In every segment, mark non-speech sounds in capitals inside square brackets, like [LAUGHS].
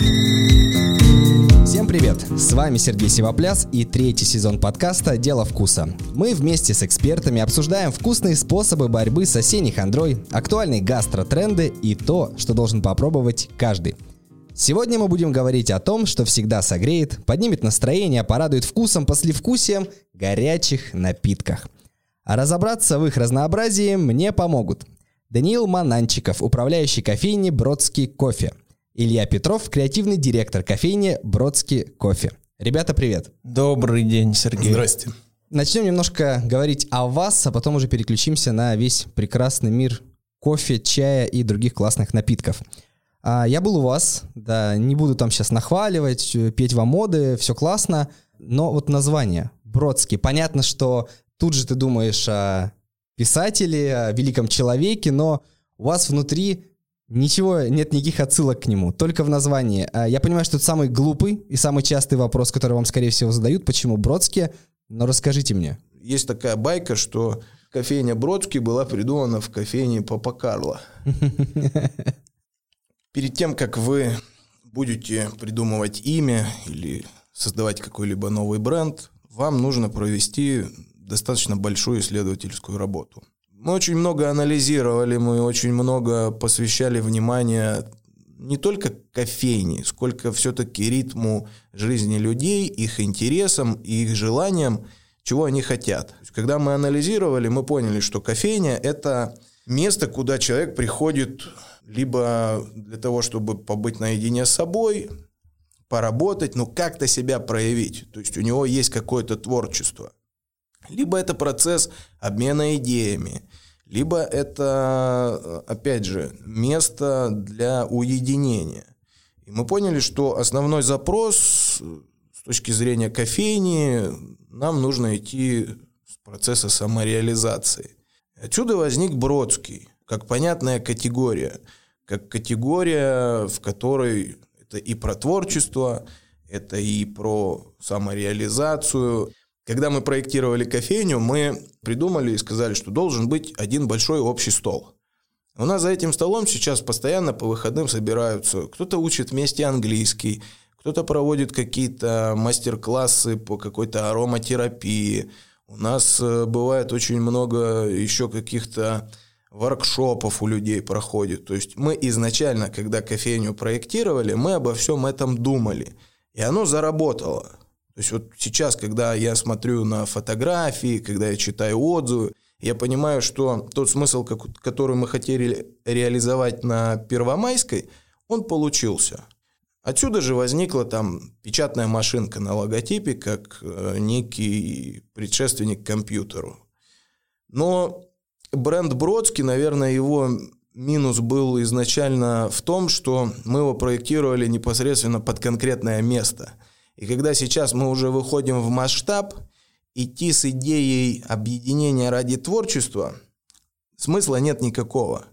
Всем привет! С вами Сергей Сивопляс и третий сезон подкаста «Дело вкуса». Мы вместе с экспертами обсуждаем вкусные способы борьбы с осенней хандрой, актуальные гастротренды и то, что должен попробовать каждый. Сегодня мы будем говорить о том, что всегда согреет, поднимет настроение, порадует вкусом, послевкусием горячих напитках. А разобраться в их разнообразии мне помогут Даниил Мананчиков, управляющий кофейни «Бродский кофе», Илья Петров, креативный директор кофейни «Бродский кофе». Ребята, привет. Добрый день, Сергей. Здрасте. Начнем немножко говорить о вас, а потом уже переключимся на весь прекрасный мир кофе, чая и других классных напитков. А, я был у вас, да, не буду там сейчас нахваливать, э, петь вам моды, все классно, но вот название Бродский. Понятно, что тут же ты думаешь о писателе, о великом человеке, но у вас внутри ничего, нет никаких отсылок к нему, только в названии. А, я понимаю, что это самый глупый и самый частый вопрос, который вам, скорее всего, задают, почему Бродский, но расскажите мне. Есть такая байка, что кофейня Бродский была придумана в кофейне Папа Карла. [LAUGHS] Перед тем, как вы будете придумывать имя или создавать какой-либо новый бренд, вам нужно провести достаточно большую исследовательскую работу. Мы очень много анализировали, мы очень много посвящали внимания не только кофейне, сколько все-таки ритму жизни людей, их интересам и их желаниям, чего они хотят. Когда мы анализировали, мы поняли, что кофейня – это место, куда человек приходит либо для того, чтобы побыть наедине с собой, поработать, ну как-то себя проявить. То есть у него есть какое-то творчество. Либо это процесс обмена идеями, либо это, опять же, место для уединения. И мы поняли, что основной запрос с точки зрения кофейни нам нужно идти с процесса самореализации. Отсюда возник Бродский, как понятная категория – как категория, в которой это и про творчество, это и про самореализацию. Когда мы проектировали кофейню, мы придумали и сказали, что должен быть один большой общий стол. У нас за этим столом сейчас постоянно по выходным собираются. Кто-то учит вместе английский, кто-то проводит какие-то мастер-классы по какой-то ароматерапии. У нас э, бывает очень много еще каких-то воркшопов у людей проходит. То есть мы изначально, когда кофейню проектировали, мы обо всем этом думали. И оно заработало. То есть вот сейчас, когда я смотрю на фотографии, когда я читаю отзывы, я понимаю, что тот смысл, который мы хотели реализовать на Первомайской, он получился. Отсюда же возникла там печатная машинка на логотипе, как э, некий предшественник компьютеру. Но Бренд Бродский, наверное, его минус был изначально в том, что мы его проектировали непосредственно под конкретное место. И когда сейчас мы уже выходим в масштаб, идти с идеей объединения ради творчества смысла нет никакого.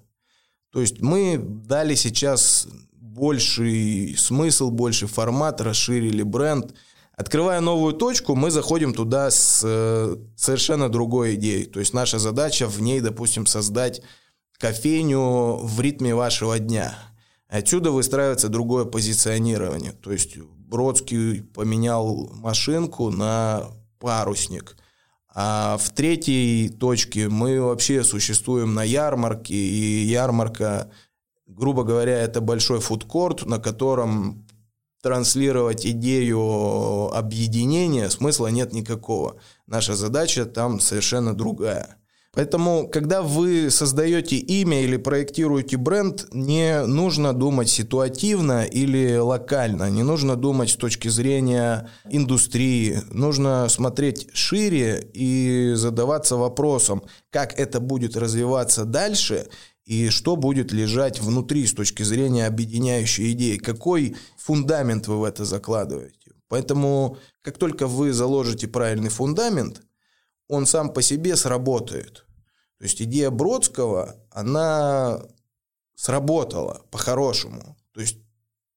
То есть мы дали сейчас больший смысл, больший формат, расширили бренд – Открывая новую точку, мы заходим туда с э, совершенно другой идеей. То есть наша задача в ней, допустим, создать кофейню в ритме вашего дня. Отсюда выстраивается другое позиционирование. То есть Бродский поменял машинку на парусник. А в третьей точке мы вообще существуем на ярмарке, и ярмарка, грубо говоря, это большой фудкорт, на котором транслировать идею объединения смысла нет никакого. Наша задача там совершенно другая. Поэтому, когда вы создаете имя или проектируете бренд, не нужно думать ситуативно или локально, не нужно думать с точки зрения индустрии, нужно смотреть шире и задаваться вопросом, как это будет развиваться дальше и что будет лежать внутри с точки зрения объединяющей идеи, какой фундамент вы в это закладываете. Поэтому, как только вы заложите правильный фундамент, он сам по себе сработает. То есть идея Бродского, она сработала по-хорошему. То есть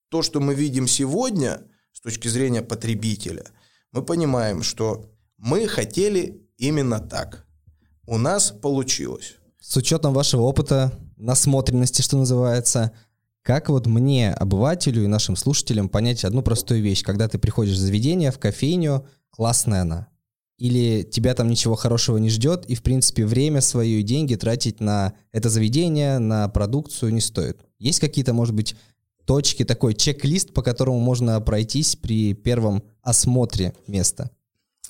то, что мы видим сегодня с точки зрения потребителя, мы понимаем, что мы хотели именно так. У нас получилось. С учетом вашего опыта, насмотренности, что называется, Как вот мне, обывателю и нашим слушателям, понять одну простую вещь? Когда ты приходишь в заведение, в кофейню, классная она. Или тебя там ничего хорошего не ждет, и, в принципе, время свое и деньги тратить на это заведение, на продукцию не стоит. Есть какие-то, может быть, точки, такой чек-лист, по которому можно пройтись при первом осмотре места?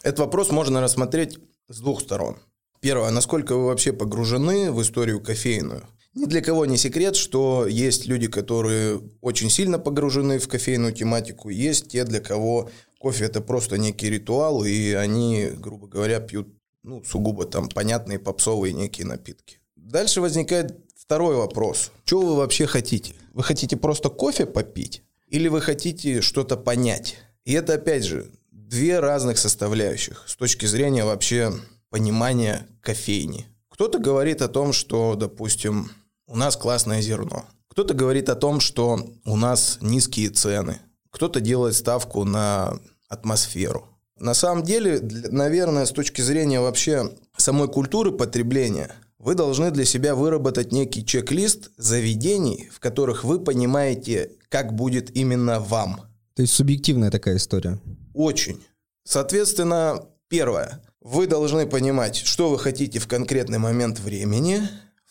Этот вопрос можно рассмотреть с двух сторон. Первое, насколько вы вообще погружены в историю кофейную? Ни для кого не секрет, что есть люди, которые очень сильно погружены в кофейную тематику, есть те, для кого кофе это просто некий ритуал, и они, грубо говоря, пьют ну, сугубо там понятные попсовые некие напитки. Дальше возникает второй вопрос. Что вы вообще хотите? Вы хотите просто кофе попить? Или вы хотите что-то понять? И это, опять же, две разных составляющих с точки зрения вообще понимания кофейни. Кто-то говорит о том, что, допустим, у нас классное зерно. Кто-то говорит о том, что у нас низкие цены. Кто-то делает ставку на атмосферу. На самом деле, наверное, с точки зрения вообще самой культуры потребления, вы должны для себя выработать некий чек-лист заведений, в которых вы понимаете, как будет именно вам. То есть субъективная такая история. Очень. Соответственно, первое. Вы должны понимать, что вы хотите в конкретный момент времени.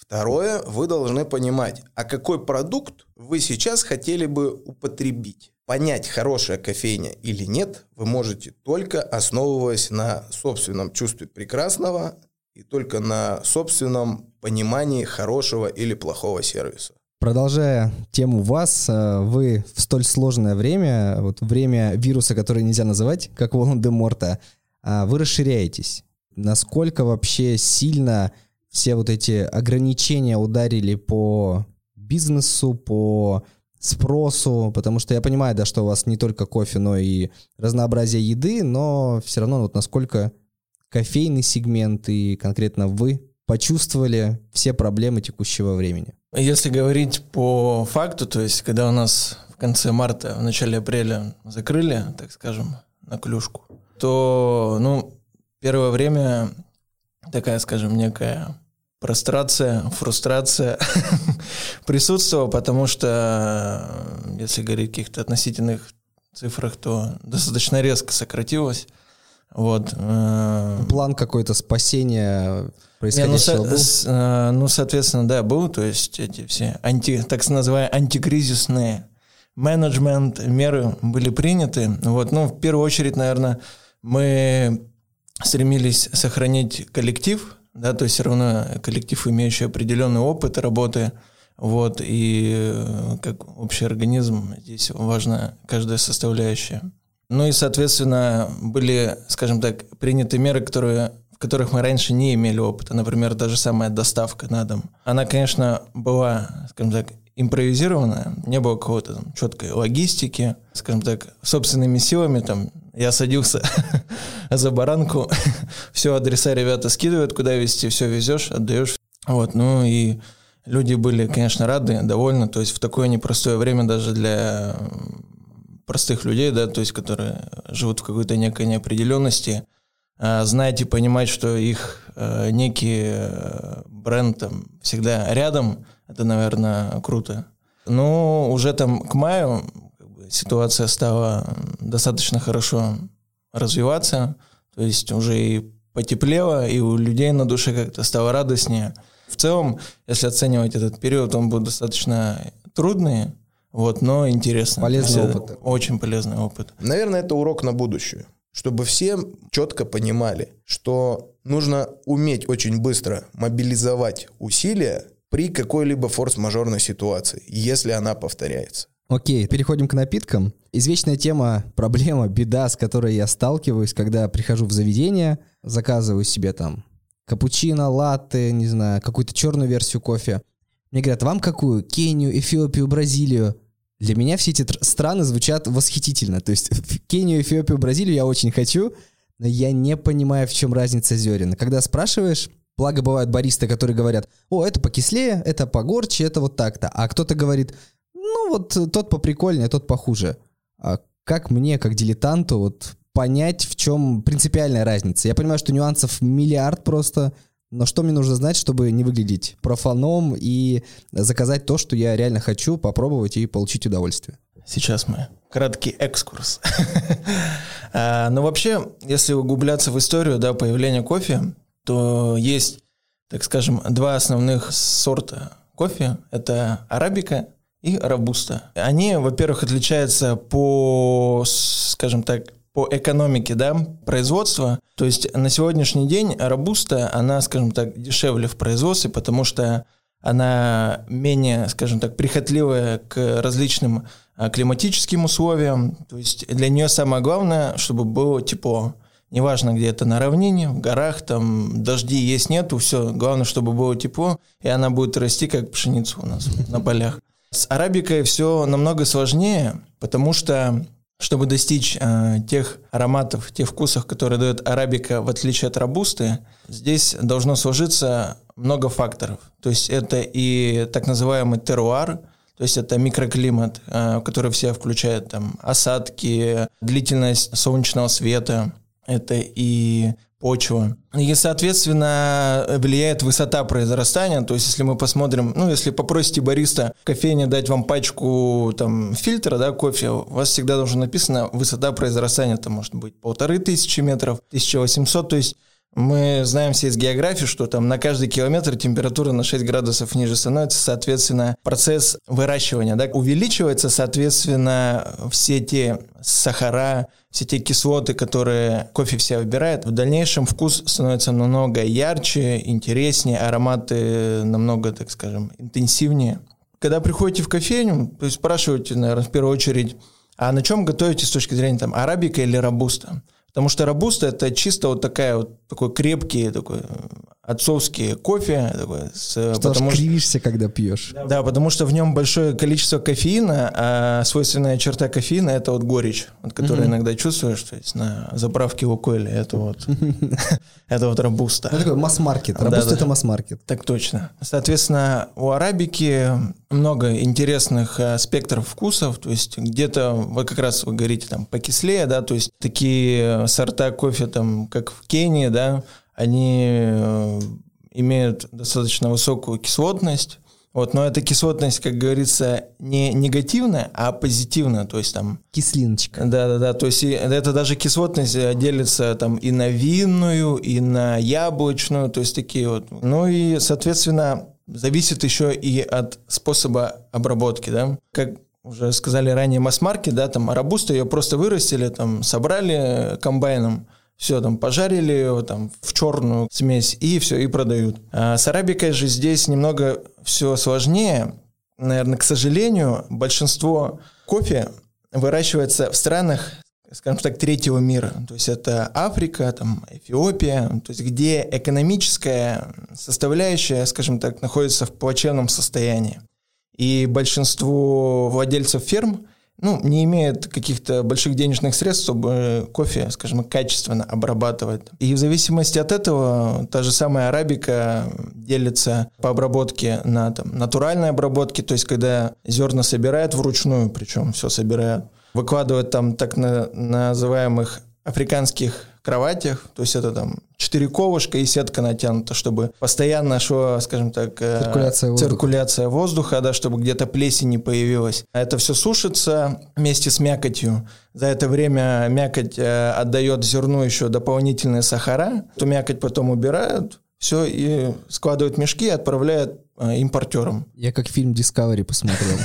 Второе, вы должны понимать, а какой продукт вы сейчас хотели бы употребить. Понять, хорошая кофейня или нет, вы можете только основываясь на собственном чувстве прекрасного и только на собственном понимании хорошего или плохого сервиса. Продолжая тему вас, э, вы в столь сложное время, вот время вируса, которое нельзя называть, как Волан-де-Морта, а, вы расширяетесь. Насколько вообще сильно все вот эти ограничения ударили по бизнесу, по спросу, потому что я понимаю, да, что у вас не только кофе, но и разнообразие еды, но все равно вот насколько кофейный сегмент и конкретно вы почувствовали все проблемы текущего времени. Если говорить по факту, то есть когда у нас в конце марта, в начале апреля закрыли, так скажем, на клюшку, то, ну, первое время такая, скажем, некая прострация, фрустрация [LAUGHS] присутствовала, потому что, если говорить о каких-то относительных цифрах, то достаточно резко сократилось. Вот. Э, План какой-то спасения происходящего Не, ну, был? С, э, ну, соответственно, да, был. То есть эти все анти, так называемые антикризисные менеджмент меры были приняты. Вот. Ну, в первую очередь, наверное, мы стремились сохранить коллектив, да, то есть все равно коллектив, имеющий определенный опыт работы, вот, и э, как общий организм здесь важна каждая составляющая. Ну и, соответственно, были, скажем так, приняты меры, которые, в которых мы раньше не имели опыта. Например, та же самая доставка на дом. Она, конечно, была, скажем так, импровизированная, не было какого-то там четкой логистики, скажем так, собственными силами там я садился [LAUGHS] за баранку, [LAUGHS] все адреса ребята скидывают, куда везти, все везешь, отдаешь. Вот, ну и люди были, конечно, рады, довольны, то есть в такое непростое время даже для простых людей, да, то есть которые живут в какой-то некой неопределенности, а, знать и понимать, что их э, некий э, бренд там всегда рядом, это, наверное, круто. Но уже там к маю ситуация стала достаточно хорошо развиваться, то есть уже и потеплело, и у людей на душе как-то стало радостнее. В целом, если оценивать этот период, он был достаточно трудный, вот, но интересно. Полезный опыт. Очень полезный опыт. Наверное, это урок на будущее. Чтобы все четко понимали, что нужно уметь очень быстро мобилизовать усилия при какой-либо форс-мажорной ситуации, если она повторяется. Окей, переходим к напиткам. Извечная тема, проблема, беда, с которой я сталкиваюсь, когда прихожу в заведение, заказываю себе там капучино, латте, не знаю, какую-то черную версию кофе. Мне говорят, вам какую? Кению, Эфиопию, Бразилию? Для меня все эти страны звучат восхитительно. То есть [LAUGHS] Кению, Эфиопию, Бразилию я очень хочу, но я не понимаю, в чем разница зерен. Когда спрашиваешь, благо бывают баристы, которые говорят, о, это покислее, это погорче, это вот так-то. А кто-то говорит, вот тот поприкольнее, тот похуже. А как мне, как дилетанту, вот понять, в чем принципиальная разница? Я понимаю, что нюансов миллиард просто, Но что мне нужно знать, чтобы не выглядеть профаном и заказать то, что я реально хочу попробовать и получить удовольствие? Сейчас мы. Краткий экскурс. [LAUGHS] а, ну, вообще, если углубляться в историю да, появления кофе, то есть, так скажем, два основных сорта кофе. Это арабика и робуста. Они, во-первых, отличаются по, скажем так, по экономике да, производства. То есть на сегодняшний день робуста, она, скажем так, дешевле в производстве, потому что она менее, скажем так, прихотливая к различным а, климатическим условиям. То есть для нее самое главное, чтобы было тепло. Неважно, где это на равнине, в горах, там дожди есть, нету, все. Главное, чтобы было тепло, и она будет расти, как пшеница у нас на полях. С арабикой все намного сложнее, потому что чтобы достичь э, тех ароматов, тех вкусов, которые дает арабика, в отличие от робусты, здесь должно сложиться много факторов. То есть это и так называемый теруар, то есть это микроклимат, э, который все включает там осадки, длительность солнечного света, это и почва. И, соответственно, влияет высота произрастания. То есть, если мы посмотрим, ну, если попросите бариста кофейне дать вам пачку там фильтра, да, кофе, у вас всегда должно написано высота произрастания. Это может быть полторы тысячи метров, 1800. То есть, мы знаем все из географии, что там на каждый километр температура на 6 градусов ниже становится, соответственно, процесс выращивания да, увеличивается, соответственно, все те сахара, все те кислоты, которые кофе все выбирает, в дальнейшем вкус становится намного ярче, интереснее, ароматы намного, так скажем, интенсивнее. Когда приходите в кофейню, то есть спрашиваете, наверное, в первую очередь, а на чем готовите с точки зрения там арабика или робуста? Потому что робуста это чисто вот такая вот такой крепкий такой отцовский кофе. Такой, с, что потому кривишься, что, когда пьешь. Да, потому что в нем большое количество кофеина, а свойственная черта кофеина это вот горечь, вот, которую mm иногда чувствуешь, то есть на заправке Лукойля, это вот [LAUGHS] [LAUGHS] это вот робуста. Это такой масс-маркет. Робуста это масс-маркет. Так точно. Соответственно, у арабики много интересных э, спектров вкусов, то есть где-то, вы как раз вы говорите, там, покислее, да, то есть такие сорта кофе, там, как в Кении, да, они э, имеют достаточно высокую кислотность, вот, но эта кислотность, как говорится, не негативная, а позитивная, то есть там... Кислиночка. Да-да-да, то есть это даже кислотность э, делится там и на винную, и на яблочную, то есть такие вот. Ну и, соответственно, зависит еще и от способа обработки, да. Как уже сказали ранее, масс-маркет, да, там арабусту ее просто вырастили, там собрали комбайном, все там пожарили там в черную смесь и все, и продают. А с арабикой же здесь немного все сложнее. Наверное, к сожалению, большинство кофе выращивается в странах, скажем так, третьего мира. То есть это Африка, там, Эфиопия, то есть где экономическая составляющая, скажем так, находится в плачевном состоянии. И большинство владельцев ферм – ну, не имеет каких-то больших денежных средств, чтобы кофе, скажем, качественно обрабатывать. И в зависимости от этого та же самая арабика делится по обработке на там, натуральной обработке, то есть когда зерна собирают вручную, причем все собирают, выкладывают там так на, называемых африканских кроватях, то есть это там четыре ковышка и сетка натянута, чтобы постоянно шла, скажем так, э, циркуляция воздуха, циркуляция воздуха да, чтобы где-то плесень не появилась. А это все сушится вместе с мякотью. За это время мякоть э, отдает зерну еще дополнительные сахара. Эту мякоть потом убирают, все, и складывают мешки и отправляют э, импортерам. Я как фильм Discovery посмотрел.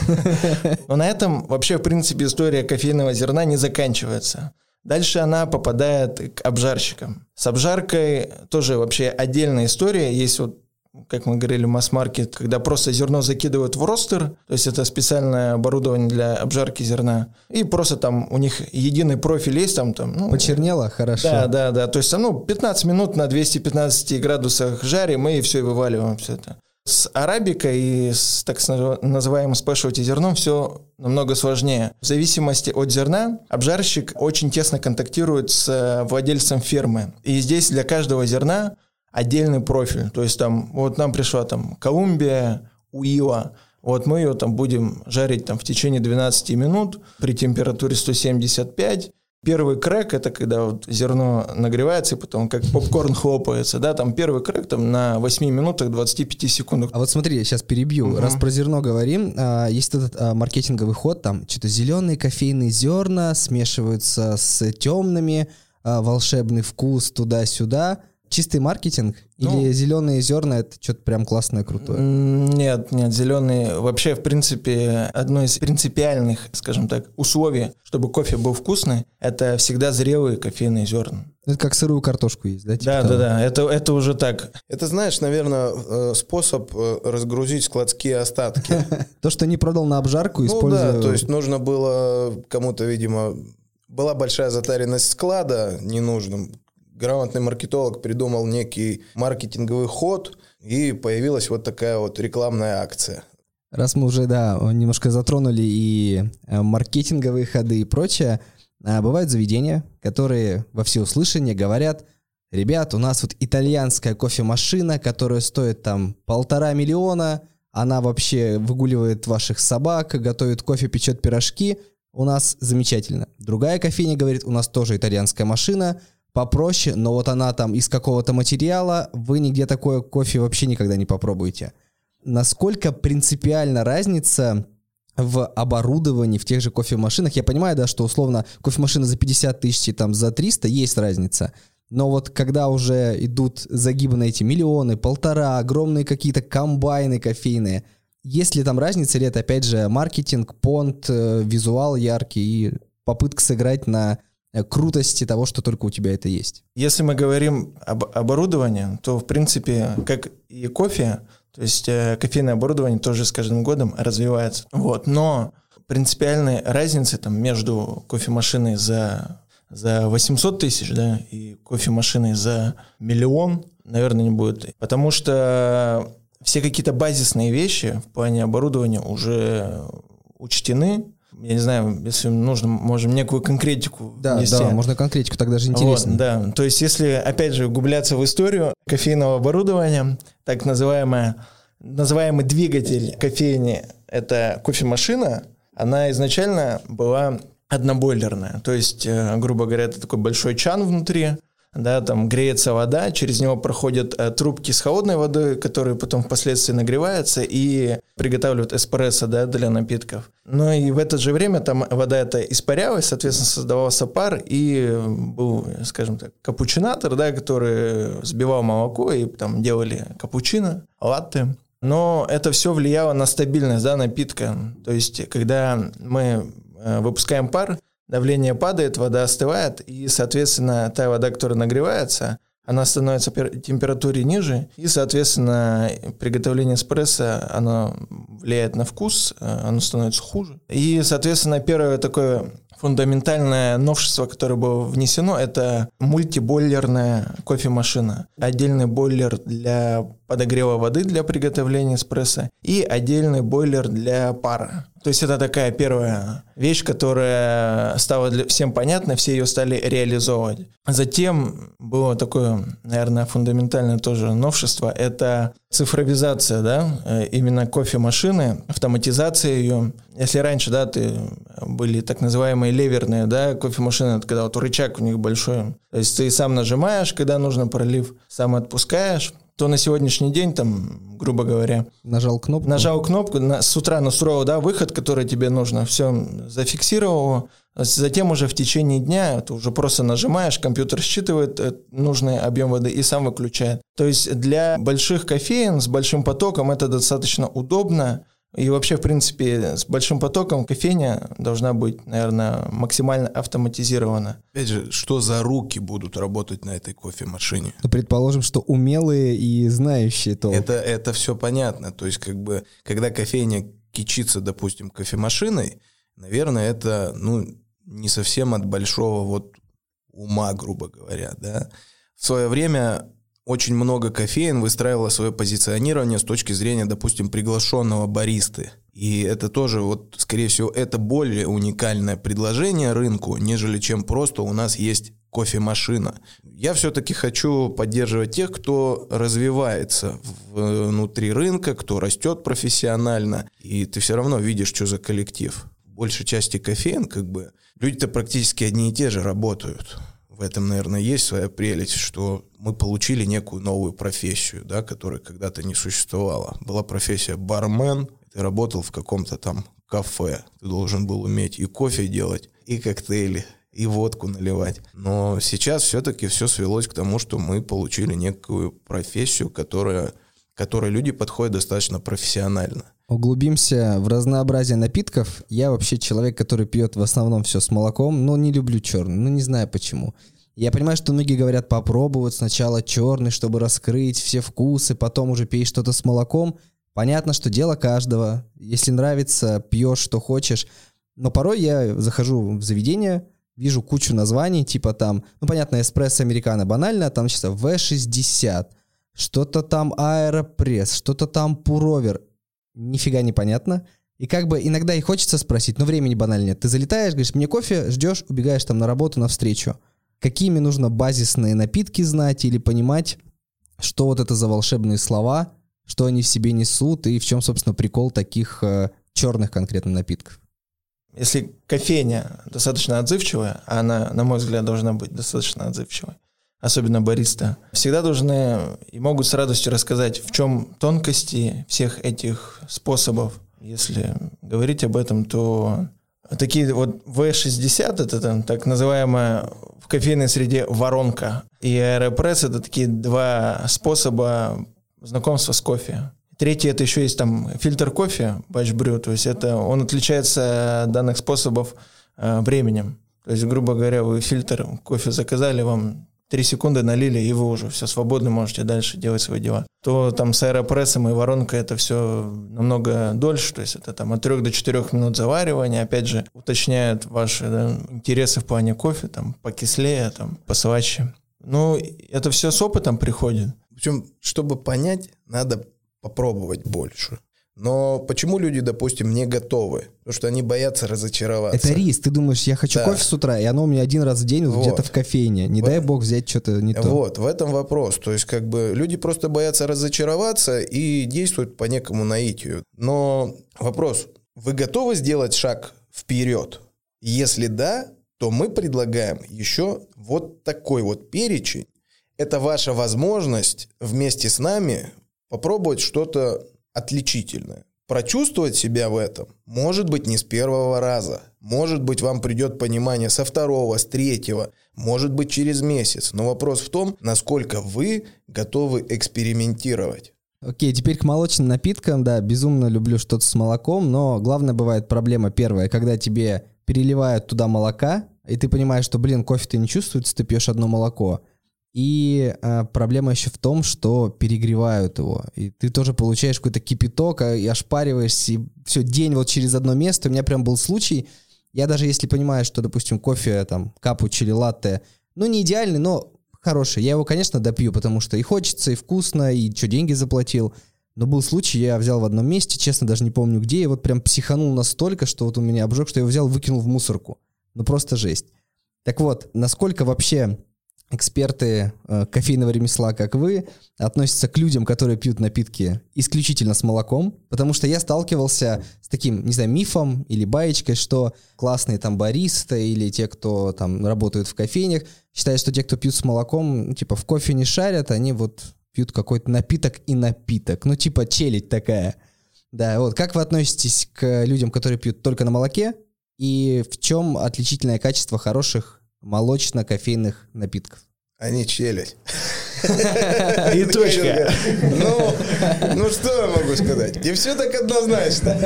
[LAUGHS] Но на этом вообще, в принципе, история кофейного зерна не заканчивается. Дальше она попадает к обжарщикам. С обжаркой тоже вообще отдельная история. Есть вот как мы говорили, масс-маркет, когда просто зерно закидывают в ростер, то есть это специальное оборудование для обжарки зерна, и просто там у них единый профиль есть, там, там ну, Почернело? Хорошо. Да, да, да, то есть, ну, 15 минут на 215 градусах жарим, и все, и вываливаем все это. С арабикой и с так называемым спешалти зерном все намного сложнее. В зависимости от зерна обжарщик очень тесно контактирует с э, владельцем фермы. И здесь для каждого зерна отдельный профиль. То есть там, вот нам пришла там Колумбия, Уила, вот мы ее там будем жарить там в течение 12 минут при температуре 175 Первый крэк – это когда вот зерно нагревается, и потом как попкорн хлопается, да, там первый крэк там на 8 минутах 25 секундах. А вот смотри, я сейчас перебью. Угу. Раз про зерно говорим, а, есть этот а, маркетинговый ход, там что-то зеленые кофейные зерна смешиваются с темными, а, волшебный вкус туда-сюда – чистый маркетинг ну, или зеленые зерна это что-то прям классное, крутое? Нет, нет, зеленые вообще в принципе одно из принципиальных, скажем так, условий, чтобы кофе был вкусный, это всегда зрелые кофейные зерна. Это как сырую картошку есть, да? Типа да, того? да, да, это, это уже так. Это, знаешь, наверное, э, способ э, разгрузить складские остатки. [LAUGHS] То, что не продал на обжарку, используя... Ну да, то есть нужно было кому-то, видимо, была большая затаренность склада ненужным, грамотный маркетолог придумал некий маркетинговый ход, и появилась вот такая вот рекламная акция. Раз мы уже, да, немножко затронули и э, маркетинговые ходы и прочее, а бывают заведения, которые во всеуслышание говорят, ребят, у нас вот итальянская кофемашина, которая стоит там полтора миллиона, она вообще выгуливает ваших собак, готовит кофе, печет пирожки, у нас замечательно. Другая кофейня говорит, у нас тоже итальянская машина, попроще, но вот она там из какого-то материала, вы нигде такое кофе вообще никогда не попробуете. Насколько принципиальна разница в оборудовании в тех же кофемашинах? Я понимаю, да, что условно кофемашина за 50 тысяч и там за 300 есть разница. Но вот когда уже идут загибы на эти миллионы, полтора, огромные какие-то комбайны кофейные, есть ли там разница, или это опять же маркетинг, понт, э, визуал яркий и попытка сыграть на крутости того, что только у тебя это есть. Если мы говорим об оборудовании, то, в принципе, как и кофе, то есть э, кофейное оборудование тоже с каждым годом развивается. Вот. Но принципиальной разницы там, между кофемашиной за, за 800 тысяч да, и кофемашиной за миллион, наверное, не будет. Потому что все какие-то базисные вещи в плане оборудования уже учтены, я не знаю, если нужно, можем некую конкретику да, внести. Да, можно конкретику, тогда же интересно. Вот, да, то есть если, опять же, углубляться в историю кофейного оборудования, так называемая, называемый двигатель кофейни – это кофемашина, она изначально была однобойлерная, то есть, э, грубо говоря, это такой большой чан внутри, да, там греется вода, через него проходят э, трубки с холодной водой, которые потом впоследствии нагреваются и приготавливают эспрессо, да, для напитков. Но и в это же время там вода эта испарялась, соответственно, создавался пар, и был, скажем так, капучинатор, да, который сбивал молоко, и там делали капучино, латте. Но это все влияло на стабильность да, напитка. То есть, когда мы э, выпускаем пар, давление падает, вода остывает, и, соответственно, та вода, которая нагревается, она становится температуре ниже, и, соответственно, приготовление эспрессо, оно влияет на вкус, э, оно становится хуже. И, соответственно, первое такое фундаментальное новшество, которое было внесено, это мультибойлерная кофемашина. Отдельный бойлер для подогрева воды для приготовления эспрессо и отдельный бойлер для пара. То есть это такая первая вещь, которая стала для всем понятна, все ее стали реализовывать. Затем было такое, наверное, фундаментальное тоже новшество, это цифровизация, да, э, именно кофемашины, автоматизация ее. Если раньше, да, ты были так называемые леверные, да, кофемашины, это когда вот рычаг у них большой, то есть ты сам нажимаешь, когда нужно пролив, сам отпускаешь, то на сегодняшний день, там, грубо говоря... Нажал кнопку. Нажал кнопку, на, с утра настроил, да, выход, который тебе нужно, все, зафиксировал затем уже в течение дня ты уже просто нажимаешь, компьютер считывает э, нужный объем воды и сам выключает. То есть для больших кофеин с большим потоком это достаточно удобно, и вообще, в принципе, с большим потоком кофейня должна быть, наверное, максимально автоматизирована. Опять же, что за руки будут работать на этой кофемашине? Ну, предположим, что умелые и знающие то. Это, это все понятно. То есть, как бы, когда кофейня кичится, допустим, кофемашиной, наверное, это, ну, не совсем от большого вот ума, грубо говоря, да. В свое время очень много кофеин выстраивало свое позиционирование с точки зрения, допустим, приглашенного баристы. И это тоже, вот, скорее всего, это более уникальное предложение рынку, нежели чем просто у нас есть кофемашина. Я все-таки хочу поддерживать тех, кто развивается внутри рынка, кто растет профессионально, и ты все равно видишь, что за коллектив. В большей части кофеин, как бы, люди-то практически одни и те же работают. В этом, наверное, есть своя прелесть, что мы получили некую новую профессию, да, которая когда-то не существовала. Была профессия бармен, ты работал в каком-то там кафе, ты должен был уметь и кофе делать, и коктейли, и водку наливать. Но сейчас все-таки все свелось к тому, что мы получили некую профессию, которая, которой люди подходят достаточно профессионально. Углубимся в разнообразие напитков. Я вообще человек, который пьет в основном все с молоком, но не люблю черный, ну не знаю почему. Я понимаю, что многие говорят попробовать сначала черный, чтобы раскрыть все вкусы, потом уже пей что-то с молоком. Понятно, что дело каждого. Если нравится, пьешь, что хочешь. Но порой я захожу в заведение, вижу кучу названий, типа там, ну понятно, эспрессо американо банально, там сейчас V60, что-то там аэропресс, что-то там пуровер. Нифига не понятно. И как бы иногда и хочется спросить, но времени банально. Ты залетаешь, говоришь, мне кофе, ждешь, убегаешь там на работу, на встречу. Какими нужно базисные напитки знать или понимать, что вот это за волшебные слова, что они в себе несут и в чем, собственно, прикол таких э, черных конкретно напитков если кофейня достаточно отзывчивая, а она, на мой взгляд, должна быть достаточно отзывчивой, особенно бариста, всегда должны и могут с радостью рассказать, в чем тонкости всех этих способов. Если говорить об этом, то такие вот V60 это там, так называемая в кофейной среде воронка, и аэропресс это такие два способа знакомства с кофе. Третий это еще есть там фильтр кофе, батч-брю, то есть это он отличается от данных способов э, временем. То есть, грубо говоря, вы фильтр кофе заказали, вам три секунды налили, и вы уже все свободно можете дальше делать свои дела. То там с аэропрессом и воронкой это все намного дольше, то есть это там от 3 до 4 минут заваривания, опять же, уточняют ваши да, интересы в плане кофе, там покислее, там посваще. Ну, это все с опытом приходит. Причем, чтобы понять, надо попробовать больше. Но почему люди, допустим, не готовы? Потому что они боятся разочароваться. Это риск. Ты думаешь, я хочу да. кофе с утра, и оно у меня один раз в день вот. где-то в кофейне. Не в... дай бог взять что-то не то. Вот, в этом вопрос. То есть, как бы люди просто боятся разочароваться и действуют по некому наитию. Но вопрос, вы готовы сделать шаг вперед? Если да, то мы предлагаем еще вот такой вот перечень. Это ваша возможность вместе с нами попробовать что-то отличительное. Прочувствовать себя в этом может быть не с первого раза. Может быть, вам придет понимание со второго, с третьего, может быть, через месяц. Но вопрос в том, насколько вы готовы экспериментировать. Окей, теперь к молочным напиткам. Да, безумно люблю что-то с молоком, но главная бывает проблема первая, когда тебе переливают туда молока, и ты понимаешь, что, блин, кофе ты не чувствуется, ты пьешь одно молоко. И э, проблема еще в том, что перегревают его. И ты тоже получаешь какой-то кипяток, а, и ошпариваешься, и все, день вот через одно место. У меня прям был случай, я даже если понимаю, что, допустим, кофе, там, капучи или латте, ну, не идеальный, но хороший. Я его, конечно, допью, потому что и хочется, и вкусно, и что, деньги заплатил. Но был случай, я взял в одном месте, честно, даже не помню где, и вот прям психанул настолько, что вот у меня обжег, что я его взял, выкинул в мусорку. Ну, просто жесть. Так вот, насколько вообще эксперты э, кофейного ремесла, как вы, относятся к людям, которые пьют напитки исключительно с молоком, потому что я сталкивался с таким, не знаю, мифом или баечкой, что классные там баристы или те, кто там работают в кофейнях, считают, что те, кто пьют с молоком, ну, типа в кофе не шарят, они вот пьют какой-то напиток и напиток, ну типа челядь такая. Да, вот. Как вы относитесь к людям, которые пьют только на молоке, и в чем отличительное качество хороших молочно-кофейных напитков. Они челюсть. И точка. Ну, ну что я могу сказать? Не все так однозначно.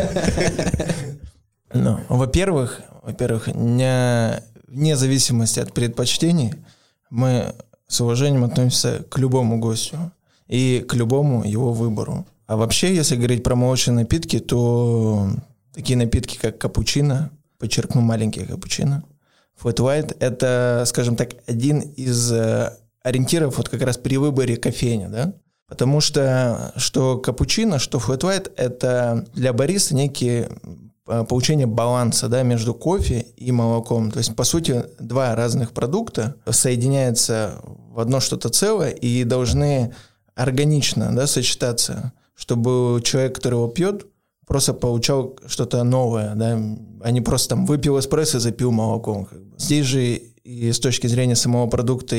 Ну, во-первых, во-первых, не, вне зависимости от предпочтений, мы с уважением относимся к любому гостю и к любому его выбору. А вообще, если говорить про молочные напитки, то такие напитки, как капучино, подчеркну, маленькие капучино, Flat White — это, скажем так, один из э, ориентиров вот как раз при выборе кофейни, да? Потому что что капучино, что Flat White — это для бариста некие э, получение баланса да, между кофе и молоком. То есть, по сути, два разных продукта соединяются в одно что-то целое и должны органично да, сочетаться, чтобы человек, который его пьет, просто получал что-то новое, да, а не просто там выпил эспрессо и запил молоком. Как бы. Здесь же и с точки зрения самого продукта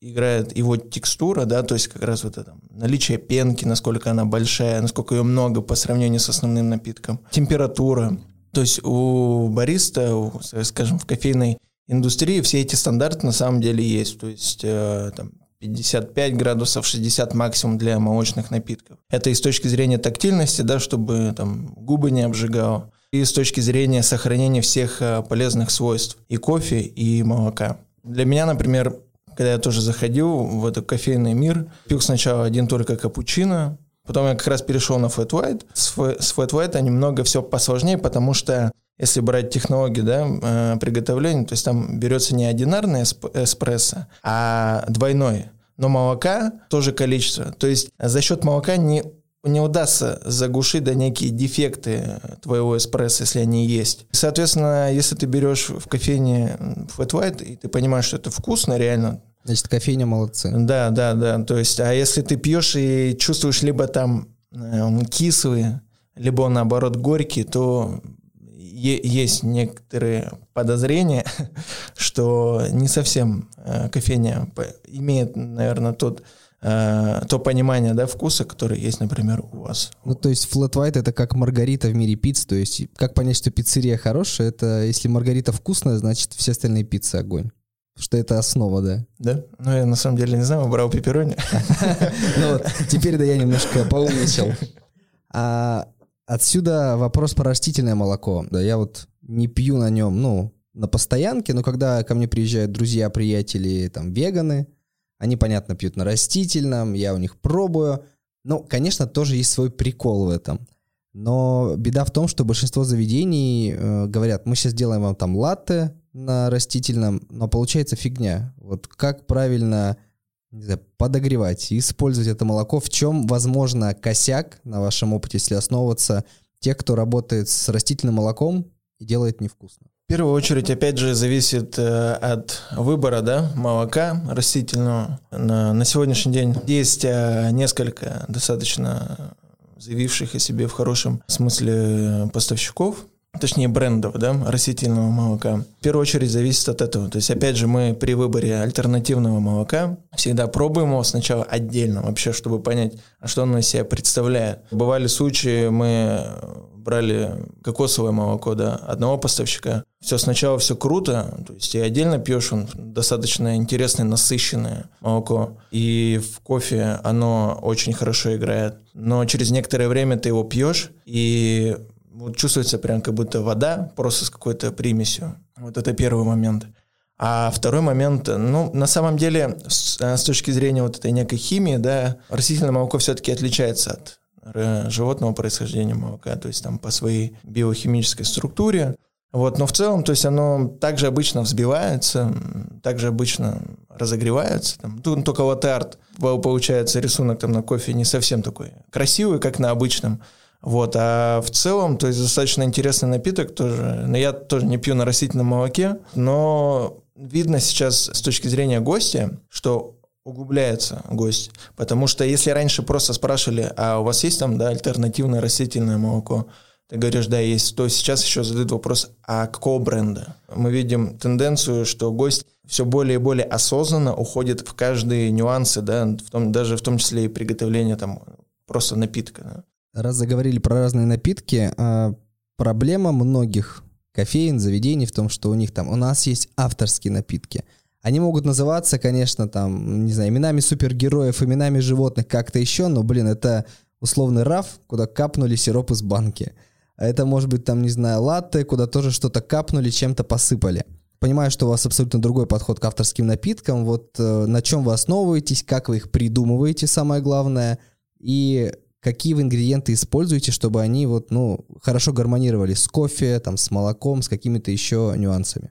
играет его текстура, да, то есть как раз вот это наличие пенки, насколько она большая, насколько ее много по сравнению с основным напитком, температура. То есть у бариста, у, скажем, в кофейной индустрии все эти стандарты на самом деле есть. То есть э, там 55 градусов, 60 максимум для молочных напитков. Это и с точки зрения тактильности, да, чтобы там губы не обжигало, и с точки зрения сохранения всех э, полезных свойств и кофе, и молока. Для меня, например, когда я тоже заходил в этот кофейный мир, пил сначала один только капучино, потом я как раз перешел на Flat White. С, с Flat White немного все посложнее, потому что если брать технологии да, э, приготовления, то есть там берется не одинарный эспрессо, а двойной. Но молока тоже количество. То есть за счет молока не не удастся заглушить да, некие дефекты твоего эспрессо, если они есть. Соответственно, если ты берешь в кофейне Flat White, и ты понимаешь, что это вкусно реально, Значит, кофейня молодцы. Да, да, да. То есть, а если ты пьешь и чувствуешь либо там э, он кислый, либо он наоборот горький, то есть некоторые подозрения, [LAUGHS] что не совсем э, кофейня имеет, наверное, тот э, то понимание да, вкуса, который есть, например, у вас. Ну, то есть flat white это как маргарита в мире пицц, то есть как понять, что пиццерия хорошая, это если маргарита вкусная, значит все остальные пиццы огонь. Что это основа, да? Да? Ну, я на самом деле не знаю, брал пепперони. [LAUGHS] Ну теперь да я немножко поумничал. [LAUGHS] А отсюда вопрос про растительное молоко. Да, я вот не пью на нем, ну, на постоянке, но когда ко мне приезжают друзья, приятели, там, веганы, они, понятно, пьют на растительном, я у них пробую. Ну, конечно, тоже есть свой прикол в этом. Но беда в том, что большинство заведений э, говорят, мы сейчас делаем вам там латте на растительном, но получается фигня. Вот как правильно подогревать и использовать это молоко? В чем, возможно, косяк на вашем опыте, если основываться тех, кто работает с растительным молоком и делает невкусно? В первую очередь, опять же, зависит э, от выбора да, молока растительного. На, на сегодняшний день есть э, несколько достаточно заявивших о себе в хорошем смысле поставщиков, точнее брендов, да, растительного молока. В первую очередь зависит от этого. То есть, опять же, мы при выборе альтернативного молока всегда пробуем его сначала отдельно, вообще, чтобы понять, а что оно из себя представляет. Бывали случаи, мы брали кокосовое молоко, да, одного поставщика. Все сначала все круто, то есть и отдельно пьешь, он достаточно интересное, насыщенное молоко. И в кофе оно очень хорошо играет. Но через некоторое время ты его пьешь, и вот чувствуется прям как будто вода, просто с какой-то примесью. Вот это первый момент. А второй момент, ну, на самом деле, с, с точки зрения вот этой некой химии, да, растительное молоко все-таки отличается от животного происхождения молока, то есть там по своей биохимической структуре. Вот, но в целом, то есть оно также обычно взбивается, также обычно разогревается. Там, тут только вот арт, получается, рисунок там на кофе не совсем такой красивый, как на обычном. Вот, а в целом, то есть достаточно интересный напиток тоже. Но я тоже не пью на растительном молоке, но видно сейчас с точки зрения гостя, что углубляется гость. Потому что если раньше просто спрашивали, а у вас есть там да, альтернативное растительное молоко, ты говоришь, да, есть, то сейчас еще задают вопрос, а какого бренда? Мы видим тенденцию, что гость все более и более осознанно уходит в каждые нюансы, да, в том, даже в том числе и приготовление там просто напитка. Да. Раз заговорили про разные напитки, а проблема многих кофеин, заведений в том, что у них там, у нас есть авторские напитки – они могут называться, конечно, там, не знаю, именами супергероев, именами животных, как-то еще, но, блин, это условный раф, куда капнули сироп из банки. А это может быть, там, не знаю, латте, куда тоже что-то капнули, чем-то посыпали. Понимаю, что у вас абсолютно другой подход к авторским напиткам. Вот э, на чем вы основываетесь, как вы их придумываете, самое главное, и какие вы ингредиенты используете, чтобы они вот, ну, хорошо гармонировали с кофе, там, с молоком, с какими-то еще нюансами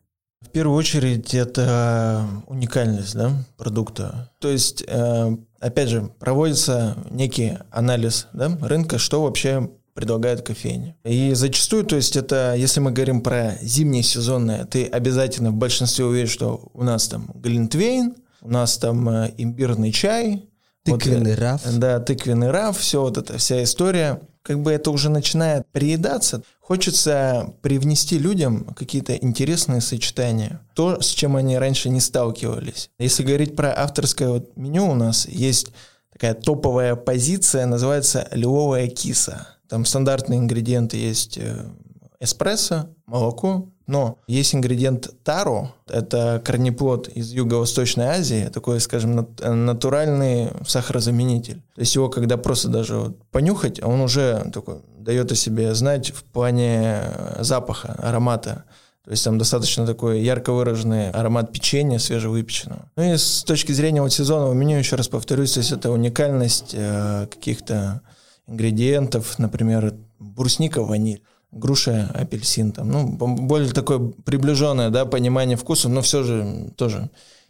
первую очередь это уникальность да, продукта. То есть, э, опять же, проводится некий анализ да, рынка, что вообще предлагает кофейня. И зачастую, то есть это, если мы говорим про зимнее сезонное, ты обязательно в большинстве увидишь, что у нас там глинтвейн, у нас там э, имбирный чай, Тыквенный вот, раф. Да, тыквенный раф, все вот эта вся история. как бы это уже начинает приедаться. Хочется привнести людям какие-то интересные сочетания. То, с чем они раньше не сталкивались. Если говорить про авторское вот меню, у нас есть такая топовая позиция, называется лиловая киса. Там стандартные ингредиенты есть э, эспрессо, молоко, но есть ингредиент таро, это корнеплод из Юго-Восточной Азии, такой, скажем, натуральный сахарозаменитель. То есть его, когда просто даже вот понюхать, он уже такой дает о себе знать в плане запаха, аромата. То есть там достаточно такой ярко выраженный аромат печенья свежевыпеченного. Ну и с точки зрения вот сезонного меню, еще раз повторюсь, то есть это уникальность э, каких-то ингредиентов, например, брусника, ваниль груша, апельсин, там, ну, более такое приближенное, да, понимание вкуса, но все же тоже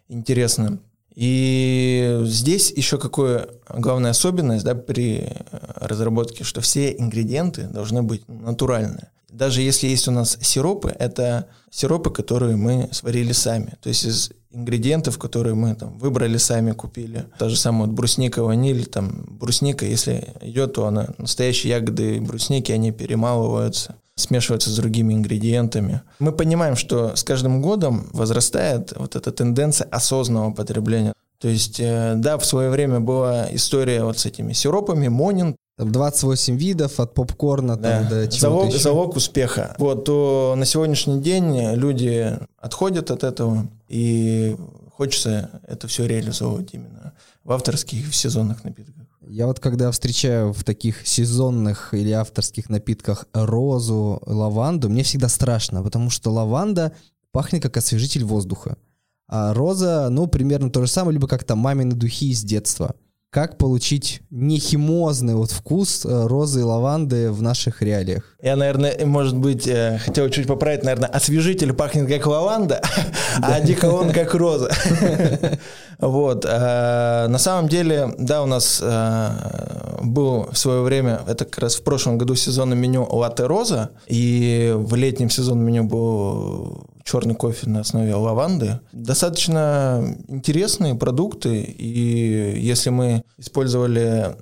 интересно. И здесь еще какая главная особенность да, при разработке, что все ингредиенты должны быть натуральные. Даже если есть у нас сиропы, это сиропы, которые мы сварили сами. То есть из ингредиентов, которые мы там выбрали сами, купили. Та же самая вот брусника, ваниль, там брусника, если идет, то она настоящие ягоды брусники, они перемалываются смешиваются с другими ингредиентами. Мы понимаем, что с каждым годом возрастает вот эта тенденция осознанного потребления. То есть, э, да, в свое время была история вот с этими сиропами, Монин, там 28 видов от попкорна да. там, до чего-то залог, еще. залог успеха. Вот, то на сегодняшний день люди отходят от этого, и хочется это все реализовывать именно в авторских в сезонных напитках. Я вот когда встречаю в таких сезонных или авторских напитках розу, лаванду, мне всегда страшно, потому что лаванда пахнет как освежитель воздуха. А роза, ну, примерно то же самое, либо как-то мамины духи из детства как получить нехимозный вот вкус э, розы и лаванды в наших реалиях. Я, наверное, может быть, э, хотел чуть поправить, наверное, освежитель пахнет как лаванда, [LAUGHS] а диколон как роза. [LAUGHS] Вот. Э, на самом деле, да, у нас был в свое время, это как раз в прошлом году сезонное меню латте роза, и в летнем сезонном меню был черный кофе на основе лаванды. Достаточно интересные продукты, и если мы использовали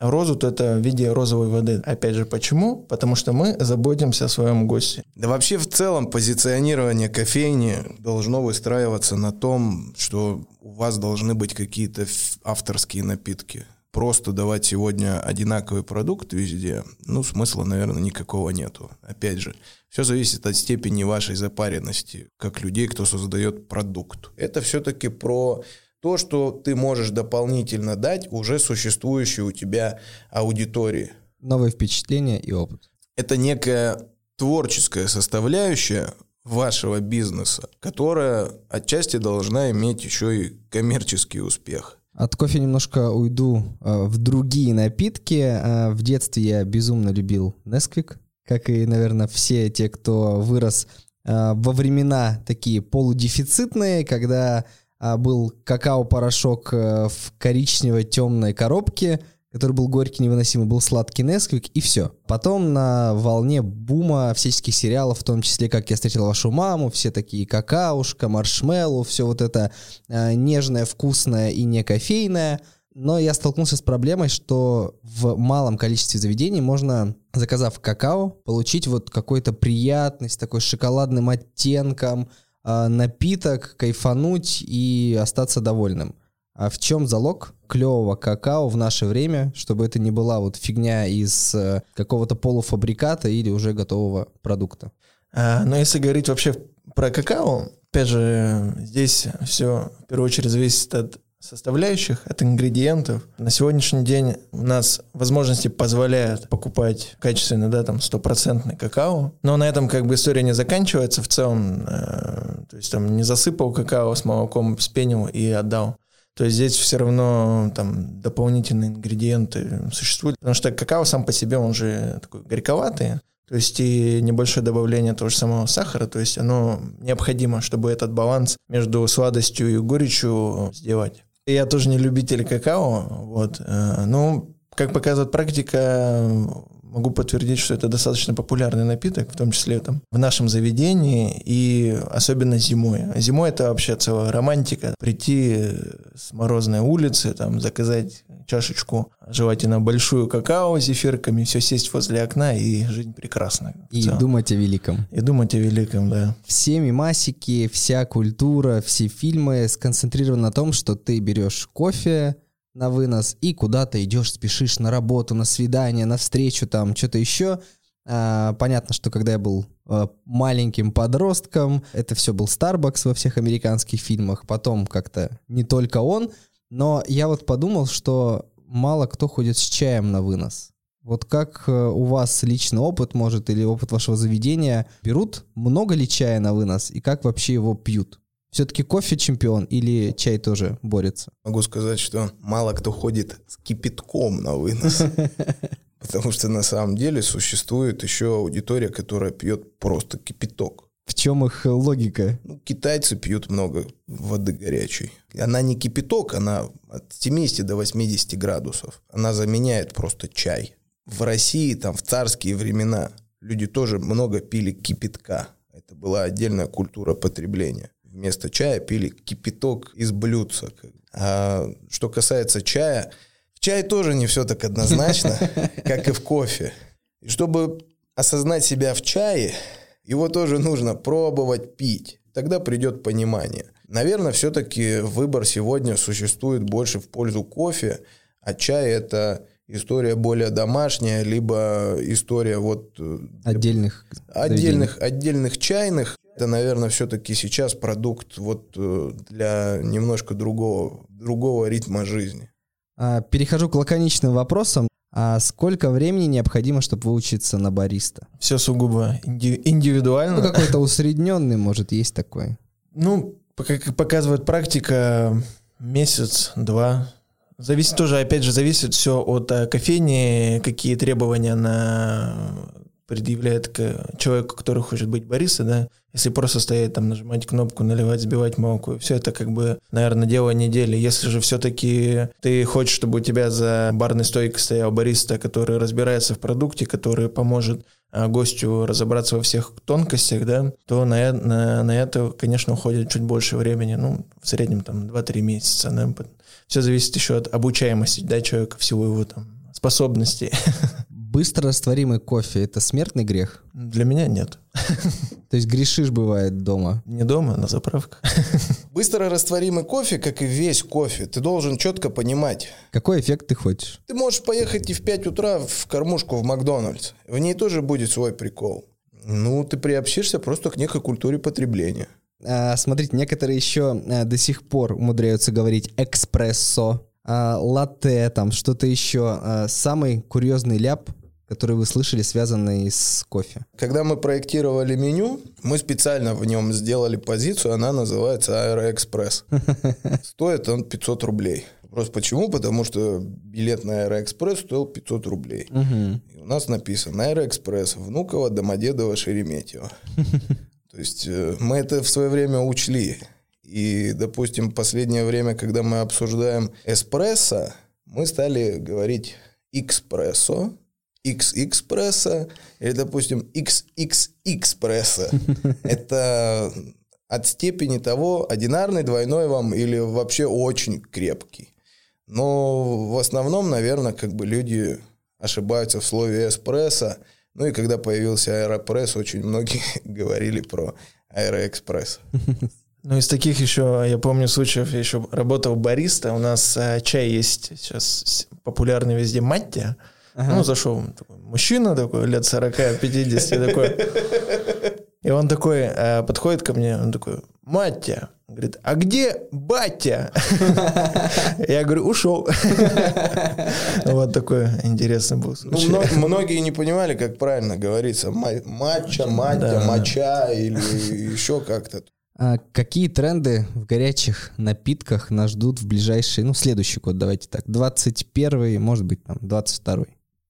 розу, то это в виде розовой воды. Опять же, почему? Потому что мы заботимся о своем госте. Да вообще в целом позиционирование кофейни должно выстраиваться на том, что у вас должны быть какие-то авторские напитки просто давать сегодня одинаковый продукт везде, ну, смысла, наверное, никакого нету. Опять же, все зависит от степени вашей запаренности, как людей, кто создает продукт. Это все-таки про то, что ты можешь дополнительно дать уже существующей у тебя аудитории. Новые впечатления и опыт. Это некая творческая составляющая вашего бизнеса, которая отчасти должна иметь еще и коммерческий успех. От кофе немножко уйду э, в другие напитки. Э, в детстве я безумно любил Несквик, как и, наверное, все те, кто вырос э, во времена такие полудефицитные, когда был какао-порошок э, в коричневой темной коробке – который был горький, невыносимый, был сладкий Несквик, и все. Потом на волне бума всяческих сериалов, в том числе «Как я встретил вашу маму», все такие какаушка, маршмеллоу, все вот это э, нежное, вкусное и не кофейное. Но я столкнулся с проблемой, что в малом количестве заведений можно, заказав какао, получить вот какой-то приятный, с такой шоколадным оттенком, напиток, кайфануть и остаться довольным. А в чем залог клевого какао в наше время, чтобы это не была вот фигня из э, какого-то полуфабриката или уже готового продукта? А, но если говорить вообще про какао, опять же, здесь все в первую очередь зависит от составляющих, от ингредиентов. На сегодняшний день у нас возможности позволяют покупать качественный, да, там, стопроцентный какао. Но на этом как бы история не заканчивается в целом. Э, то есть там не засыпал какао с молоком, спенил и отдал. То есть здесь все равно там дополнительные ингредиенты существуют. Потому что какао сам по себе, он же такой горьковатый. То есть и небольшое добавление того же самого сахара, то есть оно необходимо, чтобы этот баланс между сладостью и горечью сделать. Я тоже не любитель какао, вот. Э, ну, как показывает практика, могу подтвердить, что это достаточно популярный напиток, в том числе там в нашем заведении и особенно зимой. Зимой это вообще целая романтика. Прийти с морозной улицы, там заказать чашечку, желательно большую какао с зефирками, все сесть возле окна и жизнь прекрасна. И думать о великом. И думать о великом, да. Все мимасики, вся культура, все фильмы сконцентрированы на том, что ты берешь кофе, на вынос и куда-то идешь, спешишь на работу, на свидание, на встречу, там что-то еще. А, понятно, что когда я был а, маленьким подростком, это все был Starbucks во всех американских фильмах, потом как-то не только он, но я вот подумал, что мало кто ходит с чаем на вынос. Вот как э, у вас личный опыт, может, или опыт вашего заведения, берут много ли чая на вынос и как вообще его пьют? Все-таки кофе чемпион или чай тоже борется? Могу сказать, что мало кто ходит с кипятком на вынос. [LAUGHS] Потому что на самом деле существует еще аудитория, которая пьет просто кипяток. В чем их логика? Ну, китайцы пьют много воды горячей. Она не кипяток, она от 70 до 80 градусов. Она заменяет просто чай. В России, там, в царские времена, люди тоже много пили кипятка. Это была отдельная культура потребления вместо чая пили кипяток из блюдца. А что касается чая, в чае тоже не все так однозначно, [LAUGHS] как и в кофе. И чтобы осознать себя в чае, его тоже нужно пробовать пить. Тогда придет понимание. Наверное, все-таки выбор сегодня существует больше в пользу кофе, а чай это история более домашняя, либо история вот э, отдельных отдельных отдельных чайных это, наверное, все-таки сейчас продукт вот э, для немножко другого, другого ритма жизни. А, перехожу к лаконичным вопросам. А сколько времени необходимо, чтобы выучиться на бариста? Все сугубо инди- индивидуально. Ну, какой-то усредненный, может, есть такой. Ну, как показывает практика, месяц-два. Зависит тоже, опять же, зависит все от э, кофейни, какие требования на предъявляет к человеку, который хочет быть бариста, да, если просто стоять там, нажимать кнопку, наливать, сбивать молоко, все это как бы, наверное, дело недели. Если же все-таки ты хочешь, чтобы у тебя за барной стойкой стоял бариста, который разбирается в продукте, который поможет а, гостю разобраться во всех тонкостях, да, то на, на, на это, конечно, уходит чуть больше времени, ну, в среднем там 2-3 месяца. Да. Все зависит еще от обучаемости, да, человека, всего его там способностей. [LAUGHS] Быстро растворимый кофе – это смертный грех? Для меня нет. То есть грешишь бывает дома? Не дома, на заправках. Быстро растворимый кофе, как и весь кофе, ты должен четко понимать. Какой эффект ты хочешь? Ты можешь поехать и в 5 утра в кормушку в Макдональдс. В ней тоже будет свой прикол. Ну, ты приобщишься просто к некой культуре потребления. А, смотрите, некоторые еще а, до сих пор умудряются говорить экспрессо, а, латте, там что-то еще. А, самый курьезный ляп, который вы слышали, связанный с кофе? Когда мы проектировали меню, мы специально в нем сделали позицию, она называется Аэроэкспресс. [LAUGHS] Стоит он 500 рублей. Просто почему? Потому что билет на Аэроэкспресс стоил 500 рублей. И у нас написано Аэроэкспресс, Внуково, Домодедово, Шереметьево. [LAUGHS] То есть э, мы это в свое время учли. И, допустим, последнее время, когда мы обсуждаем эспрессо, мы стали говорить экспрессо, X-экспресса или, допустим, XX-экспресса. [LAUGHS] Это от степени того, одинарный, двойной вам или вообще очень крепкий. Но в основном, наверное, как бы люди ошибаются в слове эспрессо. Ну и когда появился аэропресс, очень многие [LAUGHS] говорили про аэроэкспресс. [LAUGHS] Ну, из таких еще, я помню случаев, я еще работал бариста, у нас а, чай есть сейчас популярный везде, маття. Ага. Ну, зашел такой мужчина такой, лет 40-50 такой. И он такой э, подходит ко мне, он такой, Матя, говорит, а где батя? Я говорю, ушел. Вот такой интересный был случай. Ну, многие не понимали, как правильно говорится. Матча, матя, моча или еще как-то. А какие тренды в горячих напитках нас ждут в ближайший, ну, следующий год, давайте так, 21 может быть, там, 22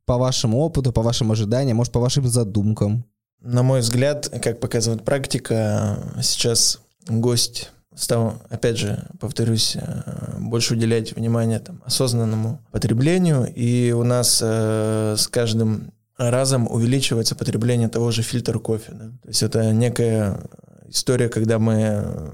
по вашему опыту, по вашим ожиданиям, может, по вашим задумкам? На мой взгляд, как показывает практика, сейчас гость стал, опять же, повторюсь, э, больше уделять внимание там, осознанному потреблению. И у нас э, с каждым разом увеличивается потребление того же фильтр кофе. Да? То есть это некая история, когда мы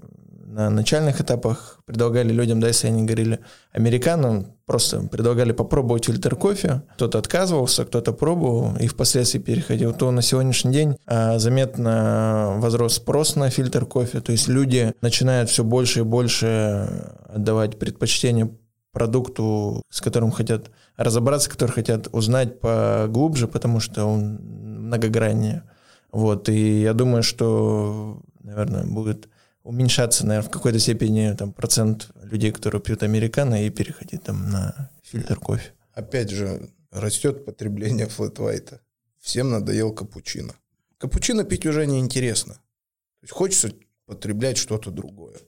на начальных этапах предлагали людям, да, если они говорили американам, просто предлагали попробовать фильтр кофе. Кто-то отказывался, кто-то пробовал и впоследствии переходил. То на сегодняшний день а, заметно возрос спрос на фильтр кофе. То есть люди начинают все больше и больше отдавать предпочтение продукту, с которым хотят разобраться, который хотят узнать поглубже, потому что он многограннее. Вот, и я думаю, что, наверное, будет уменьшаться, наверное, в какой-то степени там, процент людей, которые пьют американо, и переходить там на фильтр кофе. Опять же, растет потребление флэт Всем надоел капучино. Капучино пить уже неинтересно. То есть хочется потреблять что-то другое.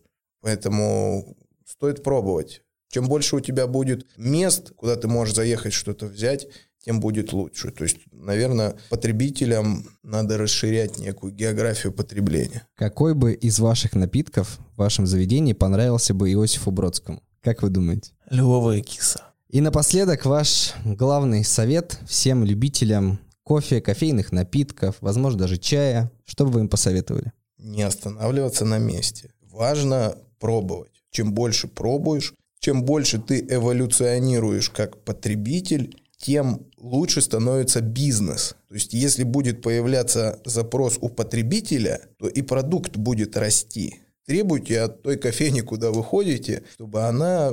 Поэтому стоит пробовать. Чем больше у тебя будет мест, куда ты можешь заехать что-то взять, тем будет лучше. То есть, наверное, потребителям надо расширять некую географию потребления. Какой бы из ваших напитков в вашем заведении понравился бы Иосифу Бродскому? Как вы думаете? Львовая киса. И напоследок ваш главный совет всем любителям кофе, кофейных напитков, возможно, даже чая. Что бы вы им посоветовали? Не останавливаться на месте. Важно пробовать. Чем больше пробуешь, чем больше ты эволюционируешь как потребитель, тем лучше становится бизнес. То есть, если будет появляться запрос у потребителя, то и продукт будет расти. Требуйте от той кофейни, куда вы ходите, чтобы она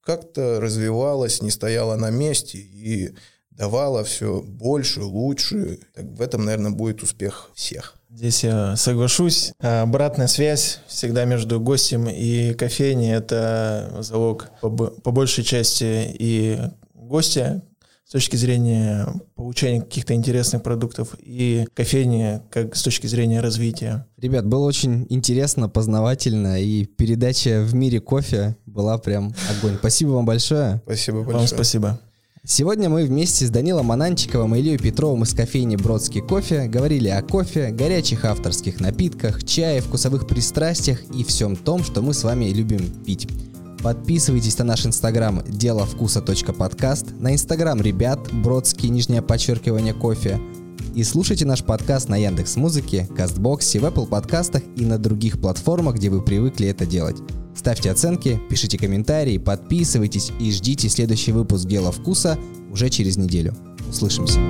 как-то развивалась, не стояла на месте и давала все больше, лучше. Так в этом, наверное, будет успех всех. Здесь я соглашусь. Обратная связь всегда между гостем и кофейней – это залог по, по большей части и гостя, точки зрения получения каких-то интересных продуктов и кофейни как с точки зрения развития. Ребят, было очень интересно, познавательно, и передача в мире кофе была прям огонь. Спасибо вам большое. Спасибо большое. Вам спасибо. Сегодня мы вместе с Данилом Ананчиковым и Ильей Петровым из кофейни «Бродский кофе» говорили о кофе, горячих авторских напитках, чае, вкусовых пристрастиях и всем том, что мы с вами любим пить. Подписывайтесь на наш инстаграм дело вкуса подкаст, на инстаграм ребят Бродский, нижнее подчеркивание кофе, и слушайте наш подкаст на Яндекс Музыке, Кастбоксе, в Apple подкастах и на других платформах, где вы привыкли это делать. Ставьте оценки, пишите комментарии, подписывайтесь и ждите следующий выпуск «Дела вкуса» уже через неделю. Услышимся.